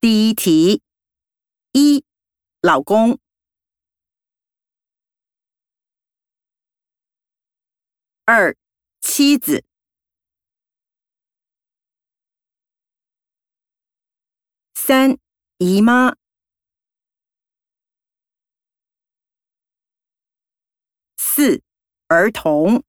第一题一老公。二妻子。三姨妈。四儿童。